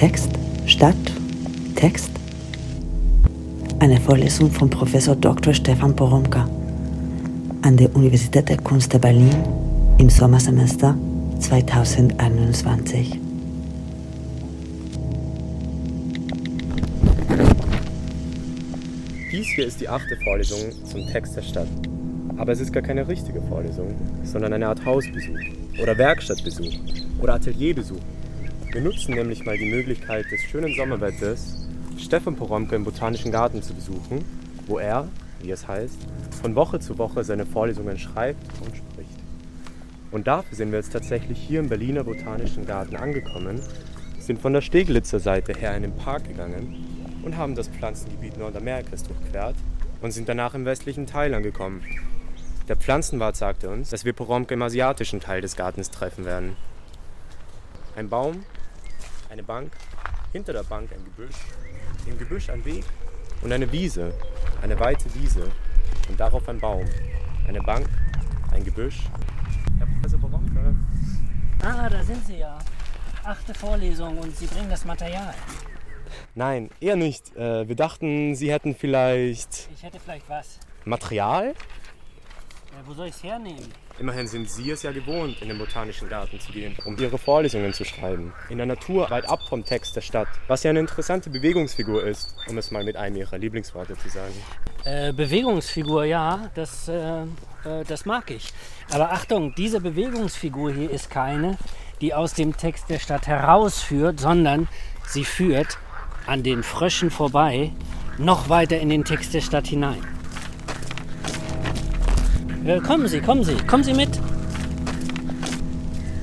Text, Stadt, Text. Eine Vorlesung von Professor Dr. Stefan Poromka an der Universität der Kunst der Berlin im Sommersemester 2021. Dies hier ist die achte Vorlesung zum Text der Stadt. Aber es ist gar keine richtige Vorlesung, sondern eine Art Hausbesuch oder Werkstattbesuch oder Atelierbesuch. Wir nutzen nämlich mal die Möglichkeit des schönen Sommerwetters, Stefan Poromke im Botanischen Garten zu besuchen, wo er, wie es heißt, von Woche zu Woche seine Vorlesungen schreibt und spricht. Und dafür sind wir jetzt tatsächlich hier im Berliner Botanischen Garten angekommen, sind von der Steglitzer Seite her in den Park gegangen und haben das Pflanzengebiet Nordamerikas durchquert und sind danach im westlichen Teil angekommen. Der Pflanzenwart sagte uns, dass wir Poromke im asiatischen Teil des Gartens treffen werden. Ein Baum, eine Bank, hinter der Bank ein Gebüsch, im Gebüsch ein Weg und eine Wiese, eine weite Wiese und darauf ein Baum, eine Bank, ein Gebüsch. Herr Professor Poromke. Ah, da sind Sie ja. Achte Vorlesung und Sie bringen das Material. Nein, eher nicht. Äh, wir dachten, Sie hätten vielleicht Ich hätte vielleicht was. Material? Ja, wo soll ich es hernehmen? Immerhin sind Sie es ja gewohnt, in den Botanischen Garten zu gehen, um Ihre Vorlesungen zu schreiben. In der Natur, weit ab vom Text der Stadt. Was ja eine interessante Bewegungsfigur ist, um es mal mit einem Ihrer Lieblingsworte zu sagen. Äh, Bewegungsfigur, ja, das, äh, äh, das mag ich. Aber Achtung, diese Bewegungsfigur hier ist keine, die aus dem Text der Stadt herausführt, sondern sie führt an den Fröschen vorbei noch weiter in den Text der Stadt hinein. Äh, kommen Sie, kommen Sie, kommen Sie mit.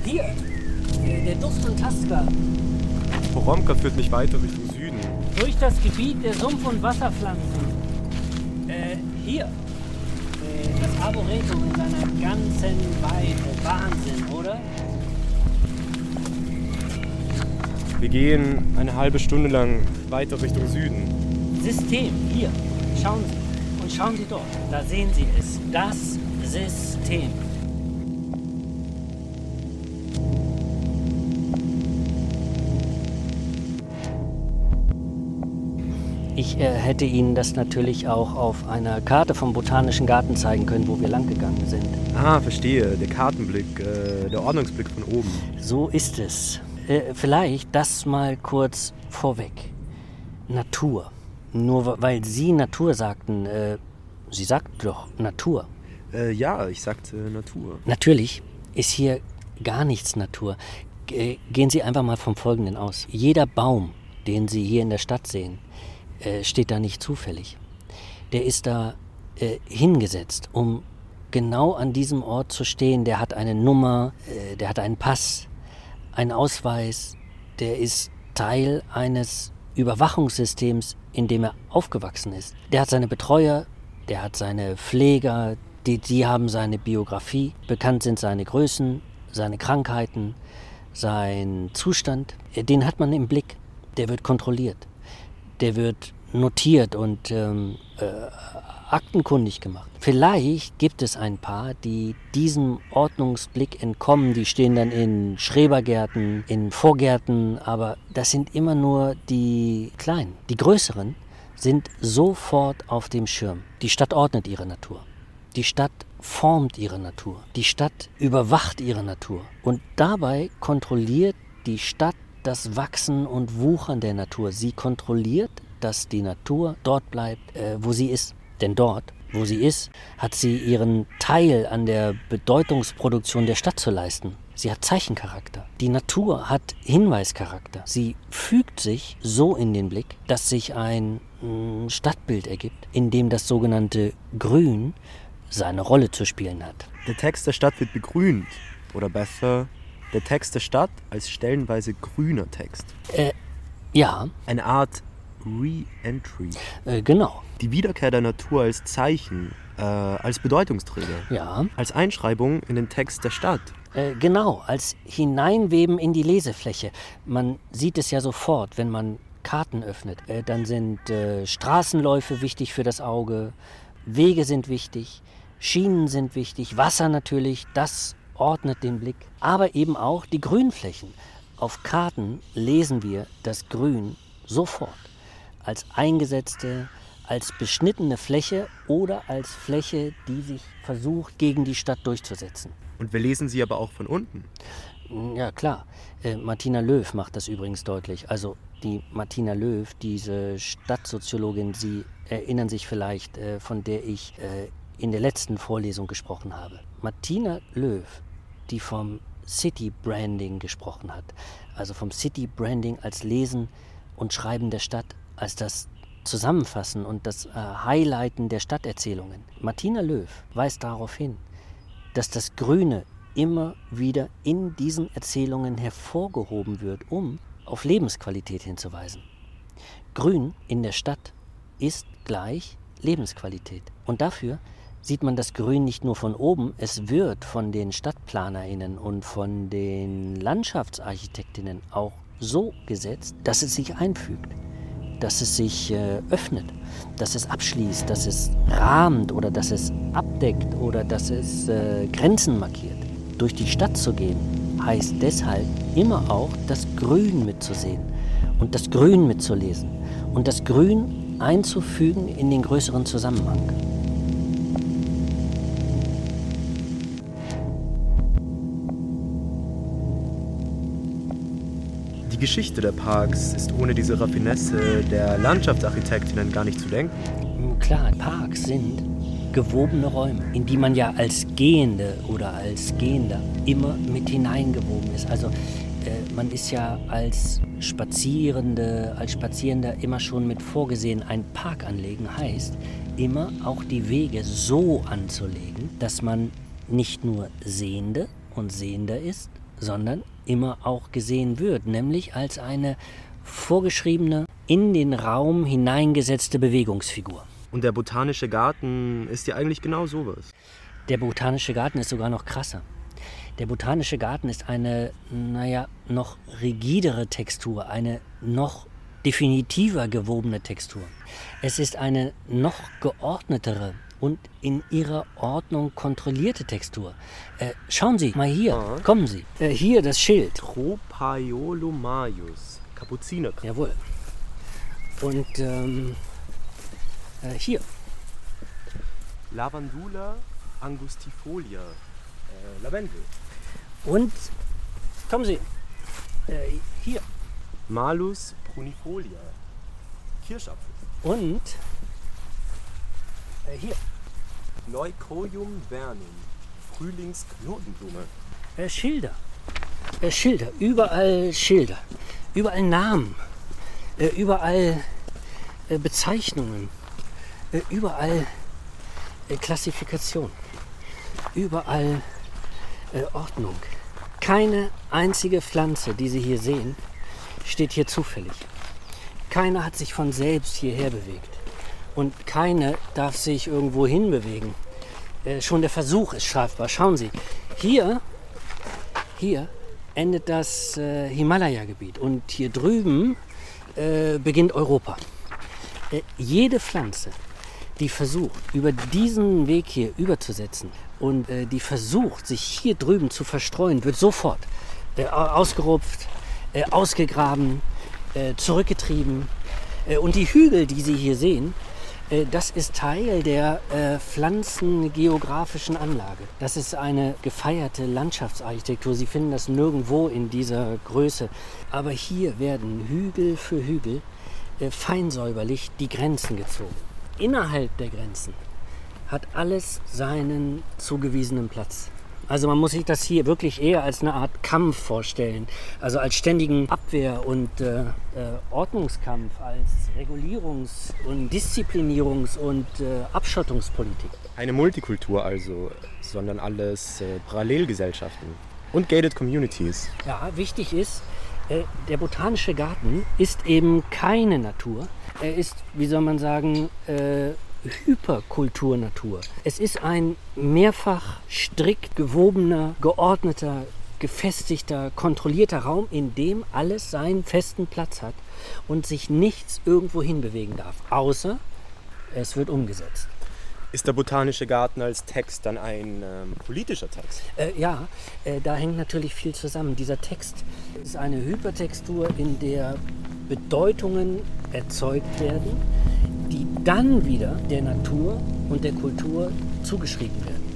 Hier, äh, der Duft und Taster. Poromka führt mich weiter Richtung Süden. Durch das Gebiet der Sumpf- und Wasserpflanzen. Äh, hier. Äh, das Arboretum in seiner ganzen Weite. Wahnsinn, oder? Wir gehen eine halbe Stunde lang weiter Richtung Süden. System, hier. Schauen Sie. Und schauen Sie dort. Da sehen Sie es. Das System. Ich äh, hätte Ihnen das natürlich auch auf einer Karte vom Botanischen Garten zeigen können, wo wir langgegangen sind. Ah, verstehe. Der Kartenblick, äh, der Ordnungsblick von oben. So ist es. Äh, vielleicht das mal kurz vorweg. Natur. Nur weil Sie Natur sagten, äh, Sie sagten doch Natur. Äh, ja, ich sagte Natur. Natürlich ist hier gar nichts Natur. G- Gehen Sie einfach mal vom Folgenden aus. Jeder Baum, den Sie hier in der Stadt sehen, äh, steht da nicht zufällig. Der ist da äh, hingesetzt, um genau an diesem Ort zu stehen. Der hat eine Nummer, äh, der hat einen Pass, einen Ausweis, der ist Teil eines Überwachungssystems, in dem er aufgewachsen ist. Der hat seine Betreuer, der hat seine Pfleger, die, die haben seine Biografie, bekannt sind seine Größen, seine Krankheiten, sein Zustand. Den hat man im Blick, der wird kontrolliert, der wird notiert und ähm, äh, aktenkundig gemacht. Vielleicht gibt es ein paar, die diesem Ordnungsblick entkommen, die stehen dann in Schrebergärten, in Vorgärten, aber das sind immer nur die kleinen. Die größeren sind sofort auf dem Schirm. Die Stadt ordnet ihre Natur. Die Stadt formt ihre Natur. Die Stadt überwacht ihre Natur. Und dabei kontrolliert die Stadt das Wachsen und Wuchern der Natur. Sie kontrolliert, dass die Natur dort bleibt, äh, wo sie ist. Denn dort, wo sie ist, hat sie ihren Teil an der Bedeutungsproduktion der Stadt zu leisten. Sie hat Zeichencharakter. Die Natur hat Hinweischarakter. Sie fügt sich so in den Blick, dass sich ein mm, Stadtbild ergibt, in dem das sogenannte Grün seine Rolle zu spielen hat. Der Text der Stadt wird begrünt. Oder besser, der Text der Stadt als stellenweise grüner Text. Äh, ja, Eine Art Re-Entry. äh, genau. Die Wiederkehr der Natur als Zeichen, äh, als Bedeutungsträger. Ja, Als Einschreibung in den Text der Stadt. Äh, genau, als Hineinweben in die Lesefläche. Man sieht es ja sofort, wenn man Karten öffnet. Äh, dann sind äh, Straßenläufe wichtig für das Auge, Wege sind wichtig, Schienen sind wichtig, Wasser natürlich, das ordnet den Blick. Aber eben auch die Grünflächen. Auf Karten lesen wir das Grün sofort als eingesetzte, als beschnittene Fläche oder als Fläche, die sich versucht, gegen die Stadt durchzusetzen. Und wir lesen sie aber auch von unten. Ja, klar. Äh, Martina Löw macht das übrigens deutlich. Also die Martina Löw, diese Stadtsoziologin, Sie erinnern sich vielleicht, äh, von der ich äh, in der letzten Vorlesung gesprochen habe. Martina Löw, die vom City Branding gesprochen hat, also vom City Branding als Lesen und Schreiben der Stadt, als das Zusammenfassen und das äh, Highlighten der Stadterzählungen. Martina Löw weist darauf hin, dass das Grüne immer wieder in diesen Erzählungen hervorgehoben wird, um auf Lebensqualität hinzuweisen. Grün in der Stadt ist gleich Lebensqualität. Und dafür sieht man das Grün nicht nur von oben, es wird von den Stadtplanerinnen und von den Landschaftsarchitektinnen auch so gesetzt, dass es sich einfügt, dass es sich äh, öffnet, dass es abschließt, dass es rahmt oder dass es abdeckt oder dass es äh, Grenzen markiert. Durch die Stadt zu gehen heißt deshalb immer auch das Grün mitzusehen und das Grün mitzulesen und das Grün einzufügen in den größeren Zusammenhang. Die Geschichte der Parks ist ohne diese Raffinesse der Landschaftsarchitektinnen gar nicht zu denken. Klar, Parks sind gewobene Räume, in die man ja als Gehende oder als Gehender immer mit hineingewoben ist. Also äh, man ist ja als Spazierende, als Spazierender immer schon mit vorgesehen, ein Park anlegen heißt, immer auch die Wege so anzulegen, dass man nicht nur Sehende und Sehender ist, sondern immer auch gesehen wird, nämlich als eine vorgeschriebene, in den Raum hineingesetzte Bewegungsfigur. Und der botanische Garten ist ja eigentlich genau sowas. Der botanische Garten ist sogar noch krasser. Der botanische Garten ist eine, naja, noch rigidere Textur, eine noch definitiver gewobene Textur. Es ist eine noch geordnetere und in ihrer Ordnung kontrollierte Textur. Äh, schauen Sie mal hier, Ja. kommen Sie. Äh, hier das Schild. Tropaiolomaius, Kapuzinerkranz. Jawohl. Und ähm, äh, hier, Lavandula angustifolia, äh, Lavendel. und kommen Sie. Äh, hier. Malus prunifolia, Kirschapfel. Und äh, hier. Leucorium vernum, Frühlingsknotenblume. Äh, Schilder. Äh, Schilder. Überall Schilder. Überall Namen. Äh, überall äh, Bezeichnungen. Äh, überall äh, Klassifikation. Überall Ordnung. Keine einzige Pflanze, die Sie hier sehen, steht hier zufällig. Keine hat sich von selbst hierher bewegt. Und keine darf sich irgendwo hinbewegen. Äh, schon der Versuch ist strafbar. Schauen Sie, hier, hier endet das äh, Himalaya-Gebiet und hier drüben äh, beginnt Europa. Äh, jede Pflanze, die versucht, über diesen Weg hier überzusetzen und äh, die versucht, sich hier drüben zu verstreuen, wird sofort äh, au- ausgerupft, ausgegraben, zurückgetrieben. Und die Hügel, die Sie hier sehen, das ist Teil der äh, pflanzengeografischen Anlage. Das ist eine gefeierte Landschaftsarchitektur. Sie finden das nirgendwo in dieser Größe. Aber hier werden Hügel für Hügel äh, feinsäuberlich die Grenzen gezogen. Innerhalb der Grenzen hat alles seinen zugewiesenen Platz. Also man muss sich das hier wirklich eher als eine Art Kampf vorstellen. Also als ständigen Abwehr- und äh, äh, Ordnungskampf, als Regulierungs- und Disziplinierungs- und äh, Abschottungspolitik. Eine Multikultur also, sondern alles äh, Parallelgesellschaften. Und gated communities. Ja, wichtig ist, äh, der botanische Garten ist eben keine Natur. Er ist, wie soll man sagen, äh, Hyperkulturnatur. Es ist ein mehrfach strikt gewobener, geordneter, gefestigter, kontrollierter Raum, in dem alles seinen festen Platz hat und sich nichts irgendwo hinbewegen darf, außer es wird umgesetzt. Ist der Botanische Garten als Text dann ein ähm, politischer Text? Äh, ja, äh, da hängt natürlich viel zusammen. Dieser Text ist eine Hypertextur, in der Bedeutungen erzeugt werden, dann wieder der Natur und der Kultur zugeschrieben werden.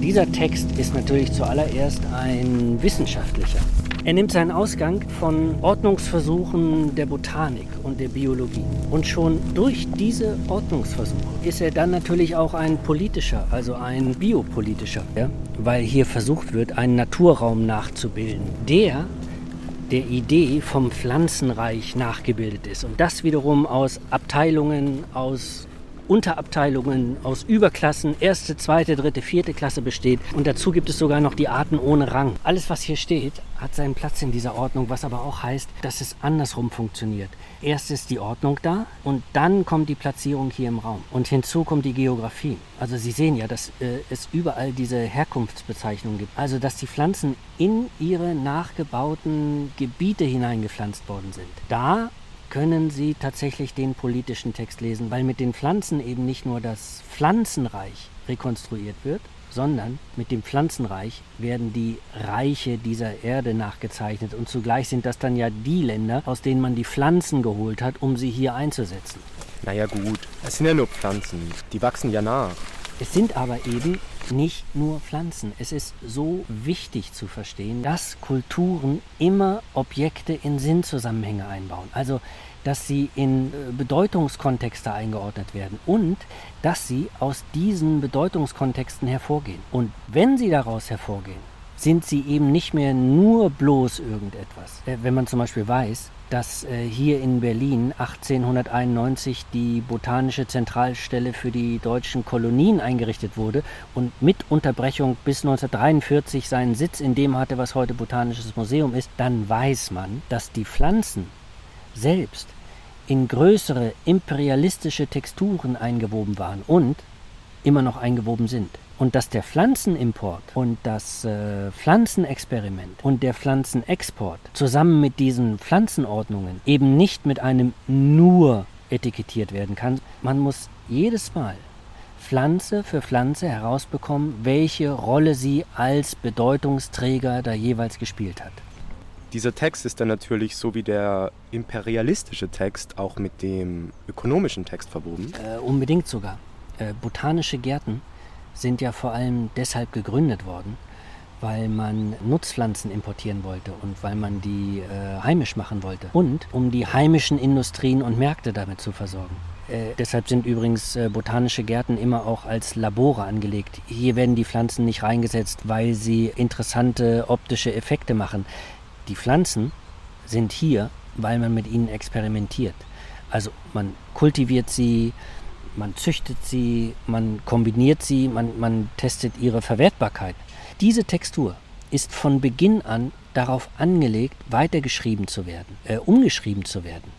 Dieser Text ist natürlich zuallererst ein wissenschaftlicher. Er nimmt seinen Ausgang von Ordnungsversuchen der Botanik und der Biologie. Und schon durch diese Ordnungsversuche ist er dann natürlich auch ein politischer, also ein biopolitischer, ja? weil hier versucht wird, einen Naturraum nachzubilden, der der Idee vom Pflanzenreich nachgebildet ist. Und das wiederum aus Abteilungen, aus Unterabteilungen aus Überklassen, erste, zweite, dritte, vierte Klasse besteht. Und dazu gibt es sogar noch die Arten ohne Rang. Alles, was hier steht, hat seinen Platz in dieser Ordnung, was aber auch heißt, dass es andersrum funktioniert. Erst ist die Ordnung da und dann kommt die Platzierung hier im Raum. Und hinzu kommt die Geografie. Also Sie sehen ja, dass äh, es überall diese Herkunftsbezeichnungen gibt. Also dass die Pflanzen in ihre nachgebauten Gebiete hineingepflanzt worden sind. Da können Sie tatsächlich den politischen Text lesen, weil mit den Pflanzen eben nicht nur das Pflanzenreich rekonstruiert wird, sondern mit dem Pflanzenreich werden die Reiche dieser Erde nachgezeichnet und zugleich sind das dann ja die Länder, aus denen man die Pflanzen geholt hat, um sie hier einzusetzen. Naja gut, es sind ja nur Pflanzen, die wachsen ja nach. Es sind aber eben nicht nur Pflanzen. Es ist so wichtig zu verstehen, dass Kulturen immer Objekte in Sinnzusammenhänge einbauen. Also dass sie in äh, Bedeutungskontexte eingeordnet werden und dass sie aus diesen Bedeutungskontexten hervorgehen. Und wenn sie daraus hervorgehen, sind sie eben nicht mehr nur bloß irgendetwas. Äh, wenn man zum Beispiel weiß, dass äh, hier in Berlin 1891 die Botanische Zentralstelle für die deutschen Kolonien eingerichtet wurde und mit Unterbrechung bis 1943 seinen Sitz in dem hatte, was heute Botanisches Museum ist, dann weiß man, dass die Pflanzen selbst in größere imperialistische Texturen eingewoben waren und immer noch eingewoben sind und dass der Pflanzenimport und das äh, Pflanzenexperiment und der Pflanzenexport zusammen mit diesen Pflanzenordnungen eben nicht mit einem nur etikettiert werden kann. Man muss jedes Mal Pflanze für Pflanze herausbekommen, welche Rolle sie als Bedeutungsträger da jeweils gespielt hat. Dieser Text ist dann natürlich so wie der imperialistische Text auch mit dem ökonomischen Text verwoben. Äh, unbedingt sogar. Äh, botanische Gärten sind ja vor allem deshalb gegründet worden, weil man Nutzpflanzen importieren wollte und weil man die äh, heimisch machen wollte und um die heimischen Industrien und Märkte damit zu versorgen. Äh, deshalb sind übrigens äh, botanische Gärten immer auch als Labore angelegt. Hier werden die Pflanzen nicht reingesetzt, weil sie interessante optische Effekte machen. Die Pflanzen sind hier, weil man mit ihnen experimentiert. Also man kultiviert sie, man züchtet sie, man kombiniert sie, man, man testet ihre Verwertbarkeit. Diese Textur ist von Beginn an darauf angelegt, weitergeschrieben zu werden, äh, umgeschrieben zu werden.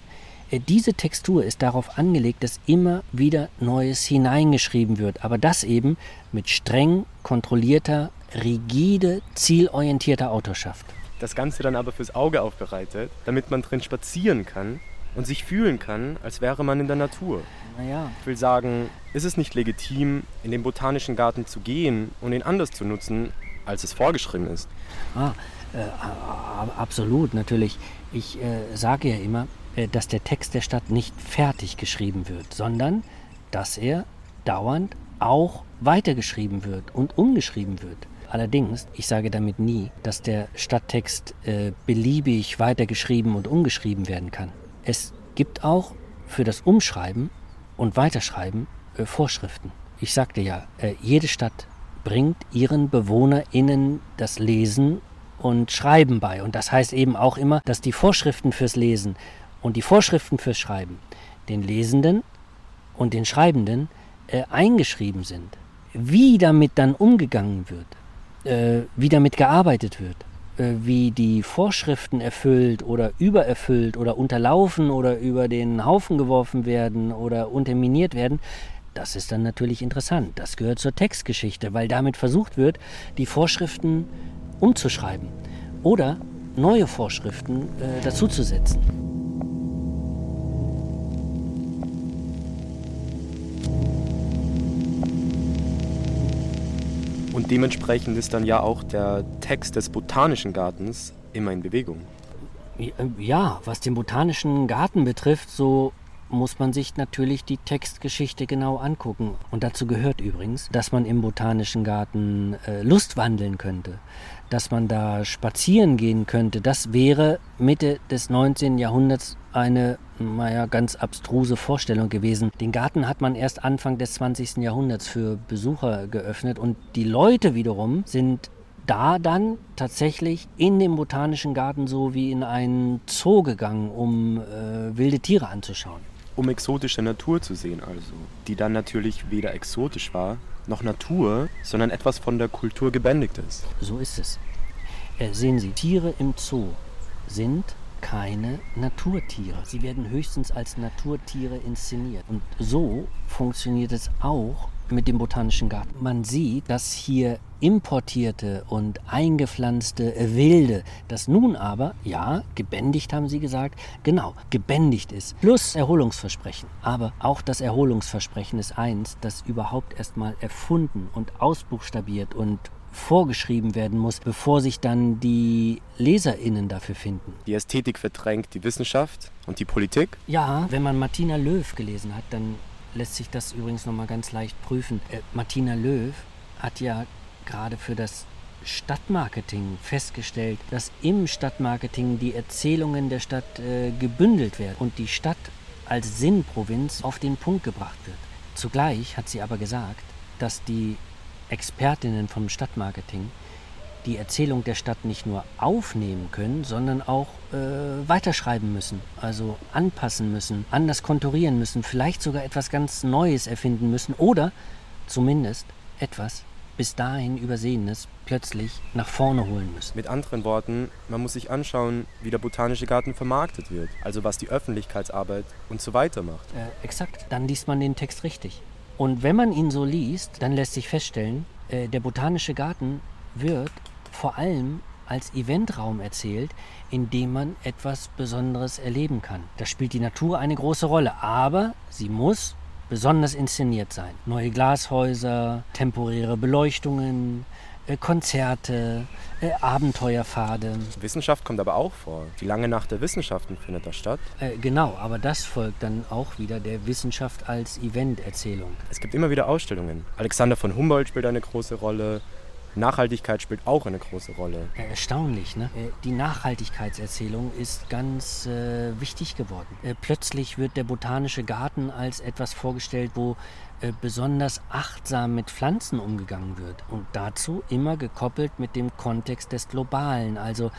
Äh, diese Textur ist darauf angelegt, dass immer wieder Neues hineingeschrieben wird, aber das eben mit streng kontrollierter, rigide, zielorientierter Autorschaft. Das Ganze dann aber fürs Auge aufbereitet, damit man drin spazieren kann und sich fühlen kann, als wäre man in der Natur. Naja. Ich will sagen, ist es nicht legitim, in den botanischen Garten zu gehen und ihn anders zu nutzen, als es vorgeschrieben ist? Ah, äh, absolut, natürlich. Ich äh, sage ja immer, äh, dass der Text der Stadt nicht fertig geschrieben wird, sondern dass er dauernd auch weitergeschrieben wird und umgeschrieben wird. Allerdings, ich sage damit nie, dass der Stadttext äh, beliebig weitergeschrieben und umgeschrieben werden kann. Es gibt auch für das Umschreiben und Weiterschreiben äh, Vorschriften. Ich sagte ja, äh, jede Stadt bringt ihren BewohnerInnen das Lesen und Schreiben bei. Und das heißt eben auch immer, dass die Vorschriften fürs Lesen und die Vorschriften fürs Schreiben den Lesenden und den Schreibenden äh, eingeschrieben sind. Wie damit dann umgegangen wird, äh, wie damit gearbeitet wird, wie die Vorschriften erfüllt oder übererfüllt oder unterlaufen oder über den Haufen geworfen werden oder unterminiert werden, das ist dann natürlich interessant. Das gehört zur Textgeschichte, weil damit versucht wird, die Vorschriften umzuschreiben oder neue Vorschriften äh, dazuzusetzen. Und dementsprechend ist dann ja auch der Text des Botanischen Gartens immer in Bewegung. Ja, was den Botanischen Garten betrifft, so muss man sich natürlich die Textgeschichte genau angucken. Und dazu gehört übrigens, dass man im Botanischen Garten äh, Lust wandeln könnte, dass man da spazieren gehen könnte. Das wäre Mitte des 19. Jahrhunderts eine, naja, ganz abstruse Vorstellung gewesen. Den Garten hat man erst Anfang des 20. Jahrhunderts für Besucher geöffnet und die Leute wiederum sind da dann tatsächlich in den Botanischen Garten so wie in einen Zoo gegangen, um äh, wilde Tiere anzuschauen um exotische Natur zu sehen also, die dann natürlich weder exotisch war, noch Natur, sondern etwas von der Kultur gebändigtes. So ist es. Äh, sehen Sie, Tiere im Zoo sind keine Naturtiere. Sie werden höchstens als Naturtiere inszeniert. Und so funktioniert es auch mit dem Botanischen Garten. Man sieht, dass hier importierte und eingepflanzte Wilde, das nun aber, ja, gebändigt haben Sie gesagt, genau, gebändigt ist, plus Erholungsversprechen. Aber auch das Erholungsversprechen ist eins, das überhaupt erstmal erfunden und ausbuchstabiert und vorgeschrieben werden muss, bevor sich dann die LeserInnen dafür finden. Die Ästhetik verdrängt die Wissenschaft und die Politik? Ja, wenn man Martina Löw gelesen hat, dann lässt sich das übrigens nochmal ganz leicht prüfen. Äh, Martina Löw hat ja gerade für das Stadtmarketing festgestellt, dass im Stadtmarketing die Erzählungen der Stadt äh, gebündelt werden und die Stadt als Sinnprovinz auf den Punkt gebracht wird. Zugleich hat sie aber gesagt, dass die Expertinnen vom Stadtmarketing die Erzählung der Stadt nicht nur aufnehmen können, sondern auch äh, weiterschreiben müssen, also anpassen müssen, anders konturieren müssen, vielleicht sogar etwas ganz Neues erfinden müssen oder zumindest etwas bis dahin Übersehenes plötzlich nach vorne holen müssen. Mit anderen Worten, man muss sich anschauen, wie der Botanische Garten vermarktet wird, also was die Öffentlichkeitsarbeit und so weiter macht. Äh, exakt, dann liest man den Text richtig. Und wenn man ihn so liest, dann lässt sich feststellen, äh, der Botanische Garten wird vor allem als Eventraum erzählt, in dem man etwas Besonderes erleben kann. Da spielt die Natur eine große Rolle, aber sie muss besonders inszeniert sein. Neue Glashäuser, temporäre Beleuchtungen, Konzerte, äh, Abenteuerpfade. Wissenschaft kommt aber auch vor. Die lange Nacht der Wissenschaften findet da statt. Äh, genau, aber das folgt dann auch wieder der Wissenschaft als Eventerzählung. Es gibt immer wieder Ausstellungen. Alexander von Humboldt spielt eine große Rolle. Nachhaltigkeit spielt auch eine große Rolle. Erstaunlich, ne? Äh, die Nachhaltigkeitserzählung ist ganz äh, wichtig geworden. Äh, plötzlich wird der botanische Garten als etwas vorgestellt, wo äh, besonders achtsam mit Pflanzen umgegangen wird. Und dazu immer gekoppelt mit dem Kontext des Globalen, also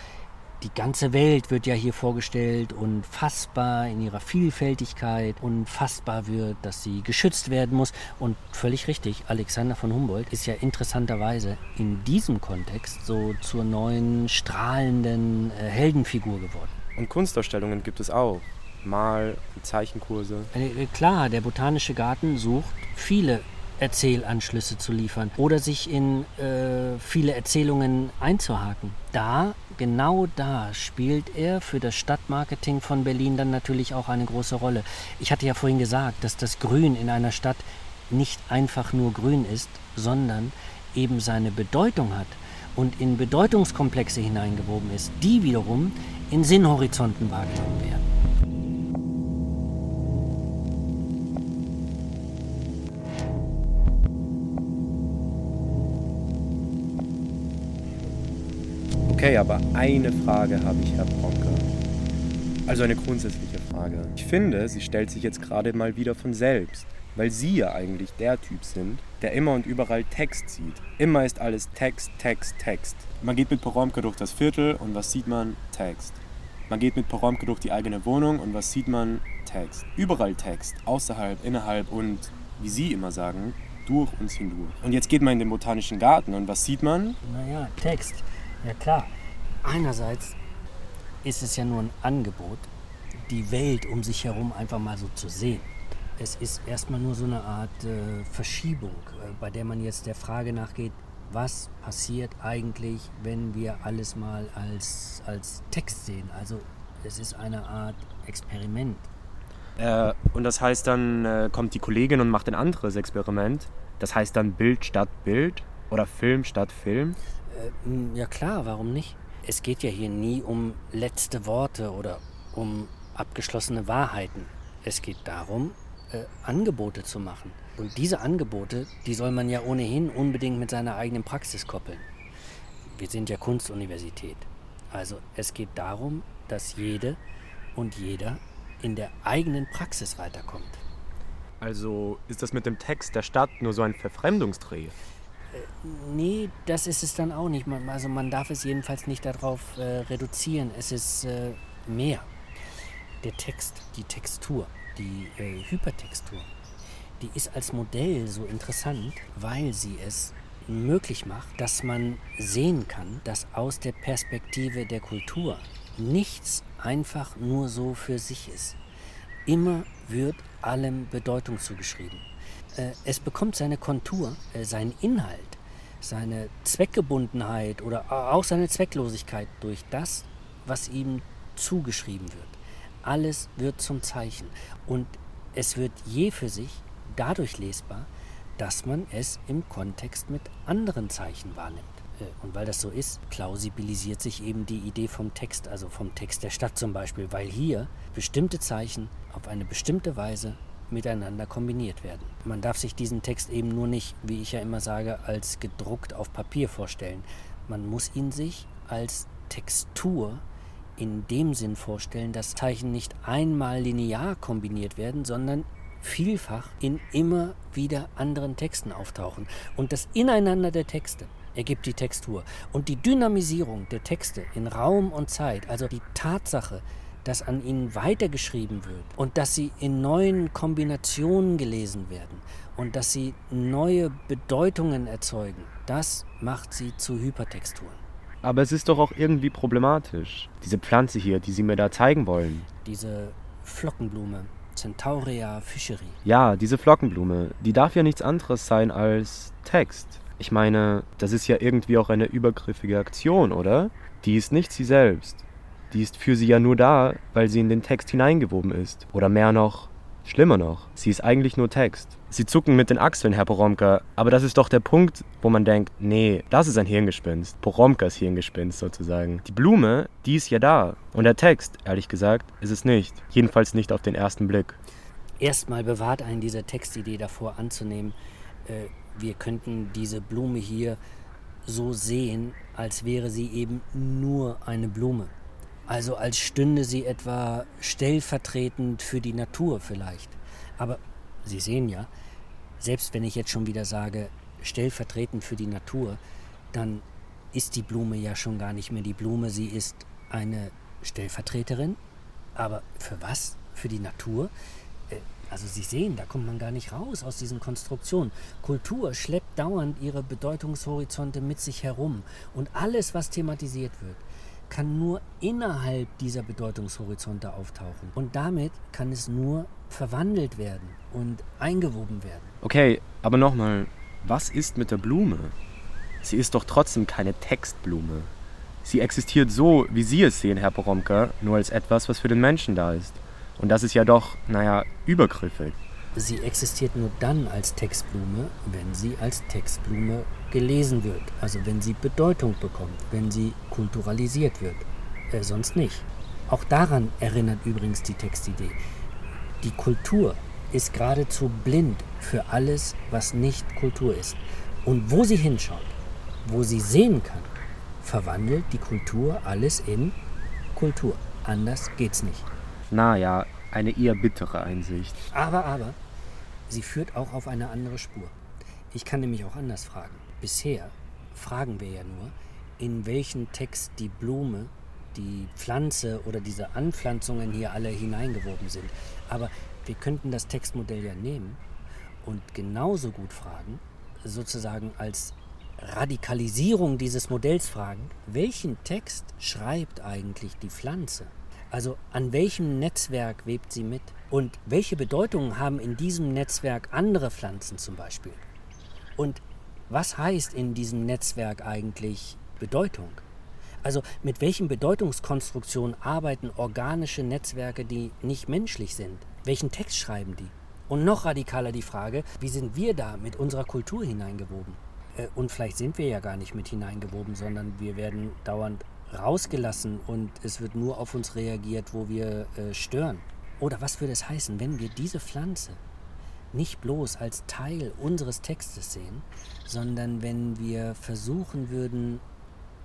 die ganze Welt wird ja hier vorgestellt und fassbar in ihrer Vielfältigkeit und fassbar wird, dass sie geschützt werden muss. Und völlig richtig, Alexander von Humboldt ist ja interessanterweise in diesem Kontext so zur neuen strahlenden äh, Heldenfigur geworden. Und Kunstausstellungen gibt es auch. Mal- und Zeichenkurse. Äh, äh, klar, der Botanische Garten sucht viele Erzählanschlüsse zu liefern oder sich in äh, viele Erzählungen einzuhaken. Da, genau da, spielt er für das Stadtmarketing von Berlin dann natürlich auch eine große Rolle. Ich hatte ja vorhin gesagt, dass das Grün in einer Stadt nicht einfach nur grün ist, sondern eben seine Bedeutung hat und in Bedeutungskomplexe hineingewoben ist, die wiederum in Sinnhorizonten wahrgenommen werden. Okay, aber eine Frage habe ich, Herr Bronker. Also eine grundsätzliche Frage. Ich finde, sie stellt sich jetzt gerade mal wieder von selbst, weil Sie ja eigentlich der Typ sind, der immer und überall Text sieht. Immer ist alles Text, Text, Text. Man geht mit Poromka durch das Viertel und was sieht man? Text. Man geht mit Poromka durch die eigene Wohnung und was sieht man? Text. Überall Text, außerhalb, innerhalb und, wie Sie immer sagen, durch uns hindurch. Und jetzt geht man in den Botanischen Garten und was sieht man? Naja, Text. Ja klar. Einerseits ist es ja nur ein Angebot, die Welt um sich herum einfach mal so zu sehen. Es ist erstmal nur so eine Art äh, Verschiebung, äh, bei der man jetzt der Frage nachgeht, was passiert eigentlich, wenn wir alles mal als, als Text sehen. Also es ist eine Art Experiment. Äh, und das heißt dann, äh, kommt die Kollegin und macht ein anderes Experiment. Das heißt dann Bild statt Bild oder Film statt Film. Äh, ja klar, warum nicht? Es geht ja hier nie um letzte Worte oder um abgeschlossene Wahrheiten. Es geht darum, äh, Angebote zu machen. Und diese Angebote, die soll man ja ohnehin unbedingt mit seiner eigenen Praxis koppeln. Wir sind ja Kunstuniversität. Also es geht darum, dass jede und jeder in der eigenen Praxis weiterkommt. Also ist das mit dem Text der Stadt nur so ein Verfremdungsdreh? Nee, das ist es dann auch nicht. Man, also man darf es jedenfalls nicht darauf äh, reduzieren. Es ist äh, mehr. Der Text, die Textur, die äh, Hypertextur, die ist als Modell so interessant, weil sie es möglich macht, dass man sehen kann, dass aus der Perspektive der Kultur nichts einfach nur so für sich ist. Immer wird allem Bedeutung zugeschrieben. Äh, es bekommt seine Kontur, äh, seinen Inhalt, seine Zweckgebundenheit oder auch seine Zwecklosigkeit durch das, was ihm zugeschrieben wird. Alles wird zum Zeichen und es wird je für sich dadurch lesbar, dass man es im Kontext mit anderen Zeichen wahrnimmt. Äh, und weil das so ist, plausibilisiert sich eben die Idee vom Text, also vom Text der Stadt zum Beispiel, weil hier bestimmte Zeichen auf eine bestimmte Weise miteinander kombiniert werden. Man darf sich diesen Text eben nur nicht, wie ich ja immer sage, als gedruckt auf Papier vorstellen. Man muss ihn sich als Textur in dem Sinn vorstellen, dass Zeichen nicht einmal linear kombiniert werden, sondern vielfach in immer wieder anderen Texten auftauchen. Und das Ineinander der Texte ergibt die Textur. Und die Dynamisierung der Texte in Raum und Zeit, also die Tatsache, dass an ihnen weitergeschrieben wird und dass sie in neuen Kombinationen gelesen werden und dass sie neue Bedeutungen erzeugen, das macht sie zu Hypertexturen. Aber es ist doch auch irgendwie problematisch. Diese Pflanze hier, die Sie mir da zeigen wollen. Diese Flockenblume, Centaurea fischeri. Ja, diese Flockenblume, die darf ja nichts anderes sein als Text. Ich meine, das ist ja irgendwie auch eine übergriffige Aktion, oder? Die ist nicht sie selbst. Die ist für sie ja nur da, weil sie in den Text hineingewoben ist. Oder mehr noch, schlimmer noch, sie ist eigentlich nur Text. Sie zucken mit den Achseln, Herr Poromka, aber das ist doch der Punkt, wo man denkt, nee, das ist ein Hirngespinst. Poromkas Hirngespinst sozusagen. Die Blume, die ist ja da. Und der Text, ehrlich gesagt, ist es nicht. Jedenfalls nicht auf den ersten Blick. Erstmal bewahrt einen diese Textidee davor anzunehmen, äh, wir könnten diese Blume hier so sehen, als wäre sie eben nur eine Blume. Also als stünde sie etwa stellvertretend für die Natur vielleicht. Aber Sie sehen ja, selbst wenn ich jetzt schon wieder sage, stellvertretend für die Natur, dann ist die Blume ja schon gar nicht mehr die Blume, sie ist eine Stellvertreterin. Aber für was? Für die Natur? Äh, also Sie sehen, da kommt man gar nicht raus aus diesen Konstruktionen. Kultur schleppt dauernd ihre Bedeutungshorizonte mit sich herum. Und alles, was thematisiert wird, kann nur innerhalb dieser Bedeutungshorizonte auftauchen. Und damit kann es nur verwandelt werden und eingewoben werden. Okay, aber nochmal, was ist mit der Blume? Sie ist doch trotzdem keine Textblume. Sie existiert so, wie Sie es sehen, Herr Poromka, nur als etwas, was für den Menschen da ist. Und das ist ja doch, naja, übergriffig. Sie existiert nur dann als Textblume, wenn sie als Textblume gelesen wird, also wenn sie Bedeutung bekommt, wenn sie kulturalisiert wird. Äh, sonst nicht. Auch daran erinnert übrigens die Textidee. Die Kultur ist geradezu blind für alles, was nicht Kultur ist. Und wo sie hinschaut, wo sie sehen kann, verwandelt die Kultur alles in Kultur. Anders geht's nicht. Naja, eine eher bittere Einsicht. Aber, aber, sie führt auch auf eine andere Spur. Ich kann nämlich auch anders fragen. Bisher fragen wir ja nur, in welchen Text die Blume, die Pflanze oder diese Anpflanzungen hier alle hineingewoben sind. Aber wir könnten das Textmodell ja nehmen und genauso gut fragen, sozusagen als Radikalisierung dieses Modells fragen, welchen Text schreibt eigentlich die Pflanze? Also an welchem Netzwerk webt sie mit? Und welche Bedeutungen haben in diesem Netzwerk andere Pflanzen zum Beispiel? Und Was heißt in diesem Netzwerk eigentlich Bedeutung? Also mit welchen Bedeutungskonstruktionen arbeiten organische Netzwerke, die nicht menschlich sind? Welchen Text schreiben die? Und noch radikaler die Frage, wie sind wir da mit unserer Kultur hineingewoben? Äh, und vielleicht sind wir ja gar nicht mit hineingewoben, sondern wir werden dauernd rausgelassen und es wird nur auf uns reagiert, wo wir äh, stören. Oder was würde es heißen, wenn wir diese Pflanze nicht bloß als Teil unseres Textes sehen, sondern wenn wir versuchen würden,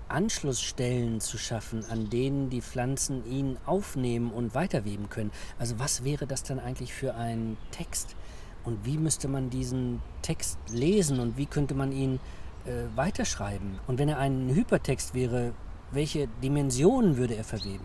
Anschlussstellen zu schaffen, an denen die Pflanzen ihn aufnehmen und weiterweben können. Also was wäre das dann eigentlich für ein Text? Und wie müsste man diesen Text lesen und wie könnte man ihn äh, weiterschreiben? Und wenn er ein Hypertext wäre, welche Dimensionen würde er verweben?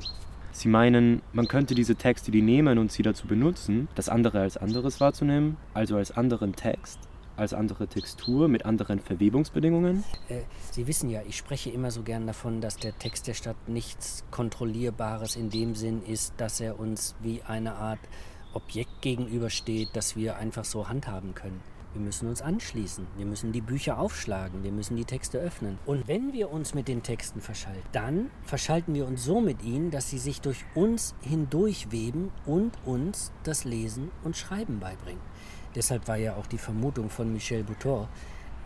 Sie meinen, man könnte diese Texte, die nehmen und sie dazu benutzen, das andere als anderes wahrzunehmen, also als anderen Text als andere Textur mit anderen Verwebungsbedingungen? Äh, Sie wissen ja, ich spreche immer so gern davon, dass der Text der Stadt nichts Kontrollierbares in dem Sinn ist, dass er uns wie eine Art Objekt gegenübersteht, das wir einfach so handhaben können. Wir müssen uns anschließen, wir müssen die Bücher aufschlagen, wir müssen die Texte öffnen. Und wenn wir uns mit den Texten verschalten, dann verschalten wir uns so mit ihnen, dass sie sich durch uns hindurchweben und uns das Lesen und Schreiben beibringen. Deshalb war ja auch die Vermutung von Michel Boutor,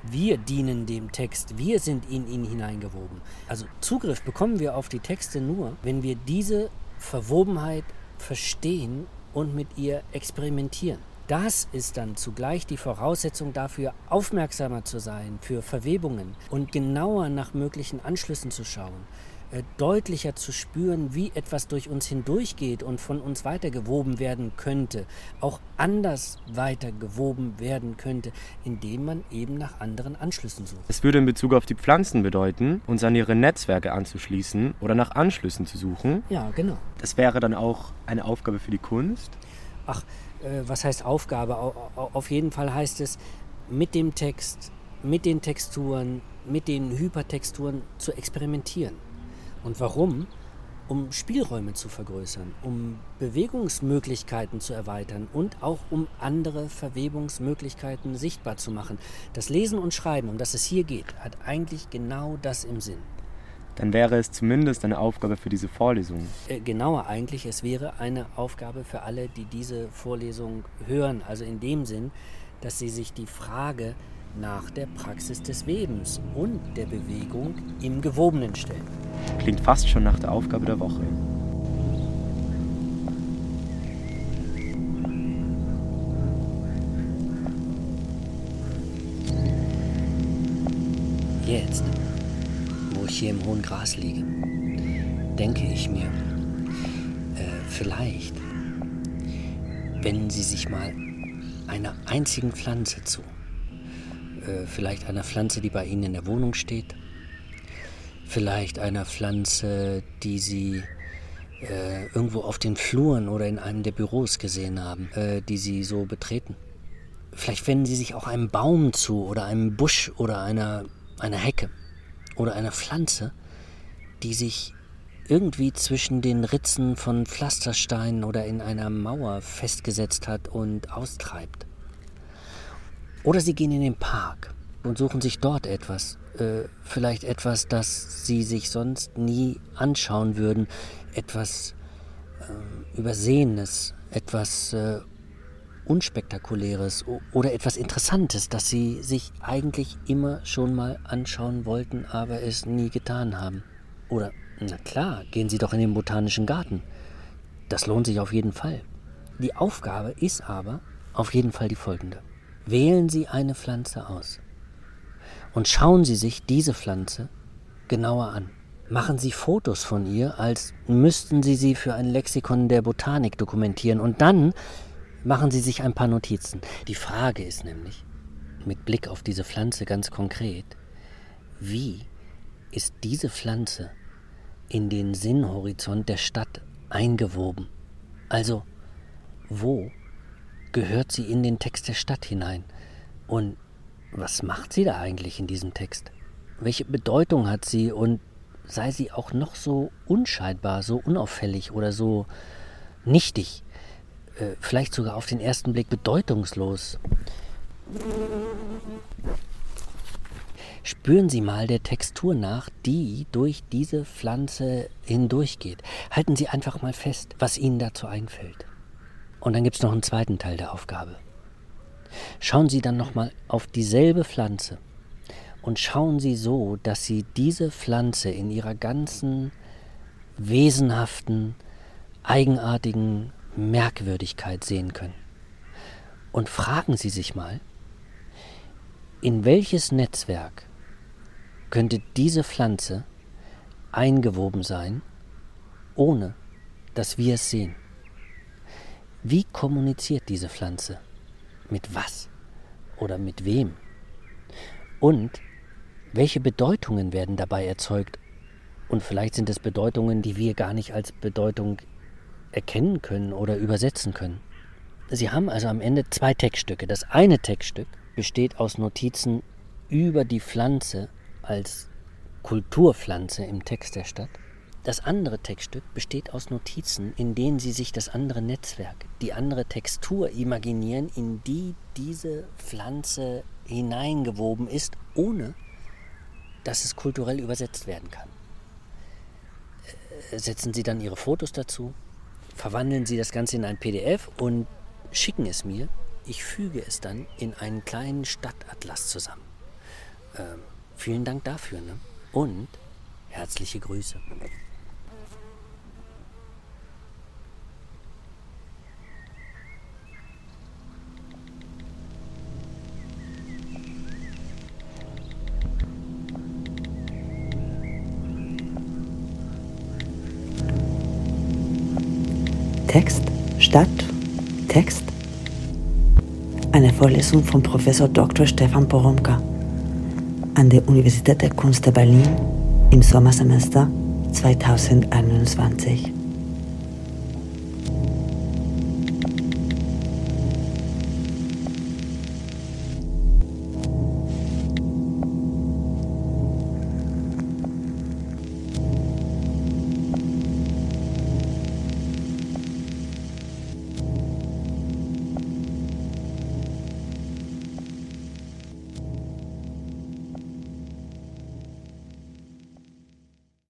wir dienen dem Text, wir sind in ihn hineingewoben. Also Zugriff bekommen wir auf die Texte nur, wenn wir diese Verwobenheit verstehen und mit ihr experimentieren. Das ist dann zugleich die Voraussetzung dafür, aufmerksamer zu sein für Verwebungen und genauer nach möglichen Anschlüssen zu schauen. Äh, deutlicher zu spüren, wie etwas durch uns hindurchgeht und von uns weitergewoben werden könnte, auch anders weitergewoben werden könnte, indem man eben nach anderen Anschlüssen sucht. Es würde in Bezug auf die Pflanzen bedeuten, uns an ihre Netzwerke anzuschließen oder nach Anschlüssen zu suchen. Ja, genau. Das wäre dann auch eine Aufgabe für die Kunst. Ach, was heißt Aufgabe? Auf jeden Fall heißt es, mit dem Text, mit den Texturen, mit den Hypertexturen zu experimentieren. Und warum? Um Spielräume zu vergrößern, um Bewegungsmöglichkeiten zu erweitern und auch um andere Verwebungsmöglichkeiten sichtbar zu machen. Das Lesen und Schreiben, um das es hier geht, hat eigentlich genau das im Sinn. Dann wäre es zumindest eine Aufgabe für diese Vorlesung. Äh, genauer eigentlich, es wäre eine Aufgabe für alle, die diese Vorlesung hören. Also in dem Sinn, dass sie sich die Frage nach der Praxis des Webens und der Bewegung im Gewobenen stellen. Klingt fast schon nach der Aufgabe der Woche. Hier im hohen Gras liege, denke ich mir, äh, vielleicht wenden Sie sich mal einer einzigen Pflanze zu. Äh, vielleicht einer Pflanze, die bei Ihnen in der Wohnung steht, vielleicht einer Pflanze, die Sie äh, irgendwo auf den Fluren oder in einem der Büros gesehen haben, äh, die Sie so betreten. Vielleicht wenden Sie sich auch einem Baum zu oder einem Busch oder einer, einer Hecke oder einer Pflanze, die sich irgendwie zwischen den Ritzen von Pflastersteinen oder in einer Mauer festgesetzt hat und austreibt. Oder sie gehen in den Park und suchen sich dort etwas. Äh, vielleicht etwas, das sie sich sonst nie anschauen würden. Etwas äh, Übersehenes, etwas äh, Unspektakuläres oder etwas Interessantes, das sie sich eigentlich immer schon mal anschauen wollten, aber es nie getan haben. Oder, na klar, gehen Sie doch in den botanischen Garten. Das lohnt sich auf jeden Fall. Die Aufgabe ist aber auf jeden Fall die folgende. Wählen Sie eine Pflanze aus und schauen Sie sich diese Pflanze genauer an. Machen Sie Fotos von ihr, als müssten Sie sie für ein Lexikon der Botanik dokumentieren und dann machen Sie sich ein paar Notizen. Die Frage ist nämlich, mit Blick auf diese Pflanze ganz konkret, wie ist diese Pflanze in den Sinnhorizont der Stadt eingewoben? Also, wo gehört sie in den Text der Stadt hinein. Und was macht sie da eigentlich in diesem Text? Welche Bedeutung hat sie und sei sie auch noch so unscheinbar, so unauffällig oder so nichtig, vielleicht sogar auf den ersten Blick bedeutungslos? Spüren Sie mal der Textur nach, die durch diese Pflanze hindurchgeht. Halten Sie einfach mal fest, was Ihnen dazu einfällt. Und dann gibt es noch einen zweiten Teil der Aufgabe. Schauen Sie dann nochmal auf dieselbe Pflanze und schauen Sie so, dass Sie diese Pflanze in ihrer ganzen wesenhaften, eigenartigen Merkwürdigkeit sehen können. Und fragen Sie sich mal, in welches Netzwerk könnte diese Pflanze eingewoben sein, ohne dass wir es sehen? Wie kommuniziert diese Pflanze? Mit was? Oder mit wem? Und welche Bedeutungen werden dabei erzeugt? Und vielleicht sind es Bedeutungen, die wir gar nicht als Bedeutung erkennen können oder übersetzen können. Sie haben also am Ende zwei Textstücke. Das eine Textstück besteht aus Notizen über die Pflanze als Kulturpflanze im Text der Stadt. Das andere Textstück besteht aus Notizen, in denen Sie sich das andere Netzwerk, die andere Textur imaginieren, in die diese Pflanze hineingewoben ist, ohne dass es kulturell übersetzt werden kann. Äh, setzen Sie dann Ihre Fotos dazu, verwandeln Sie das Ganze in ein PDF und schicken es mir. Ich füge es dann in einen kleinen Stadtatlas zusammen. Ähm, vielen Dank dafür ne? und herzliche Grüße. Text, Stadt, Text. Eine Vorlesung von Professor Dr. Stefan Poromka an der Universität der Kunst der Berlin im Sommersemester 2021.